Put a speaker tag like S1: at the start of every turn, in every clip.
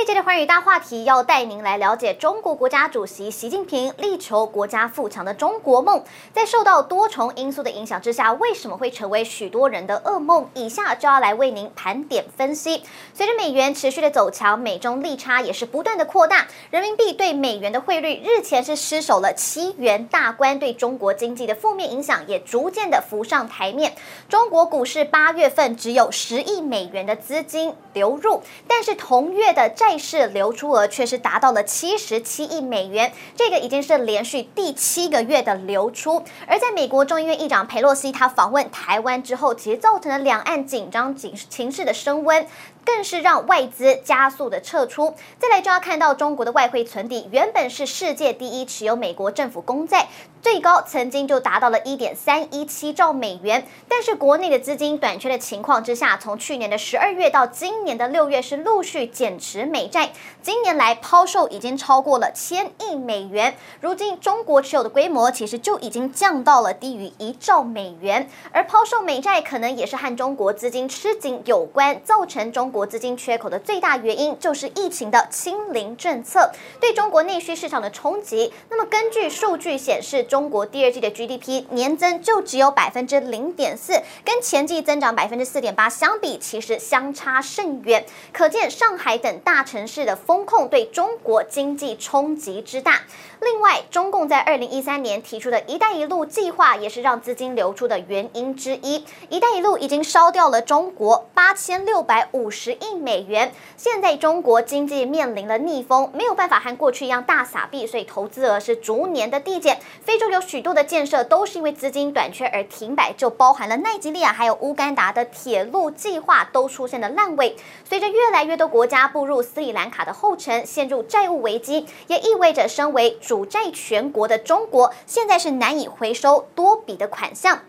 S1: 这节的寰宇大话题要带您来了解中国国家主席习近平力求国家富强的中国梦，在受到多重因素的影响之下，为什么会成为许多人的噩梦？以下就要来为您盘点分析。随着美元持续的走强，美中利差也是不断的扩大，人民币对美元的汇率日前是失守了七元大关，对中国经济的负面影响也逐渐的浮上台面。中国股市八月份只有十亿美元的资金流入，但是同月的债市流出额却是达到了七十七亿美元，这个已经是连续第七个月的流出。而在美国众议院议长佩洛西他访问台湾之后，其实造成了两岸紧张情情势的升温。更是让外资加速的撤出。再来就要看到中国的外汇存底，原本是世界第一持有美国政府公债，最高曾经就达到了一点三一七兆美元。但是国内的资金短缺的情况之下，从去年的十二月到今年的六月是陆续减持美债，今年来抛售已经超过了千亿美元。如今中国持有的规模其实就已经降到了低于一兆美元，而抛售美债可能也是和中国资金吃紧有关，造成中。国资金缺口的最大原因就是疫情的清零政策对中国内需市场的冲击。那么根据数据显示，中国第二季的 GDP 年增就只有百分之零点四，跟前季增长百分之四点八相比，其实相差甚远。可见上海等大城市的封控对中国经济冲击之大。另外，中共在二零一三年提出的一带一路计划，也是让资金流出的原因之一。一带一路已经烧掉了中国八千六百五十十亿美元。现在中国经济面临了逆风，没有办法和过去一样大撒币，所以投资额是逐年的递减。非洲有许多的建设都是因为资金短缺而停摆，就包含了奈及利亚还有乌干达的铁路计划都出现了烂尾。随着越来越多国家步入斯里兰卡的后尘，陷入债务危机，也意味着身为主债权国的中国，现在是难以回收多笔的款项。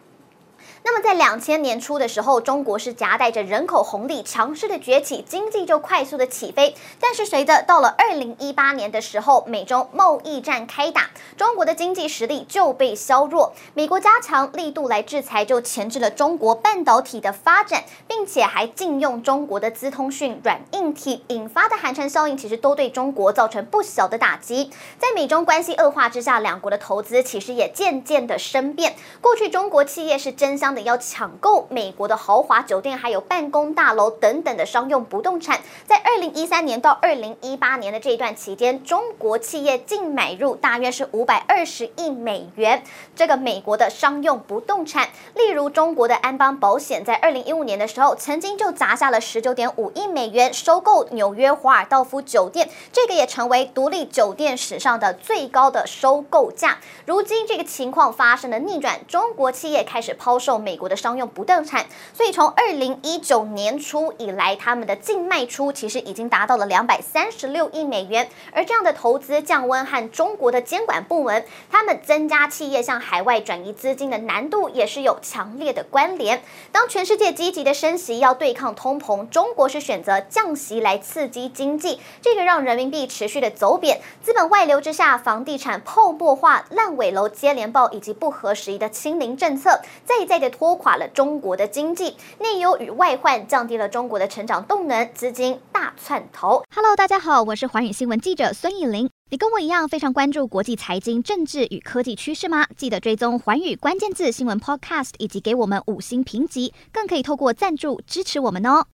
S1: 那么在两千年初的时候，中国是夹带着人口红利强势的崛起，经济就快速的起飞。但是随着到了二零一八年的时候，美中贸易战开打，中国的经济实力就被削弱。美国加强力度来制裁，就钳制了中国半导体的发展，并且还禁用中国的资通讯软硬体，引发的寒蝉效应其实都对中国造成不小的打击。在美中关系恶化之下，两国的投资其实也渐渐的生变。过去中国企业是争相的要抢购美国的豪华酒店，还有办公大楼等等的商用不动产。在二零一三年到二零一八年的这一段期间，中国企业净买入大约是五百二十亿美元。这个美国的商用不动产，例如中国的安邦保险，在二零一五年的时候，曾经就砸下了十九点五亿美元收购纽约华尔道夫酒店，这个也成为独立酒店史上的最高的收购价。如今这个情况发生了逆转，中国企业开始抛售。美国的商用不动产，所以从二零一九年初以来，他们的净卖出其实已经达到了两百三十六亿美元。而这样的投资降温和中国的监管部门，他们增加企业向海外转移资金的难度也是有强烈的关联。当全世界积极的升息要对抗通膨，中国是选择降息来刺激经济，这个让人民币持续的走贬，资本外流之下，房地产泡沫化、烂尾楼接连爆，以及不合时宜的清零政策，再一再的。拖垮了中国的经济，内忧与外患降低了中国的成长动能，资金大窜头。
S2: Hello，大家好，我是寰宇新闻记者孙艺玲。你跟我一样非常关注国际财经、政治与科技趋势吗？记得追踪寰宇关键字新闻 Podcast，以及给我们五星评级，更可以透过赞助支持我们哦。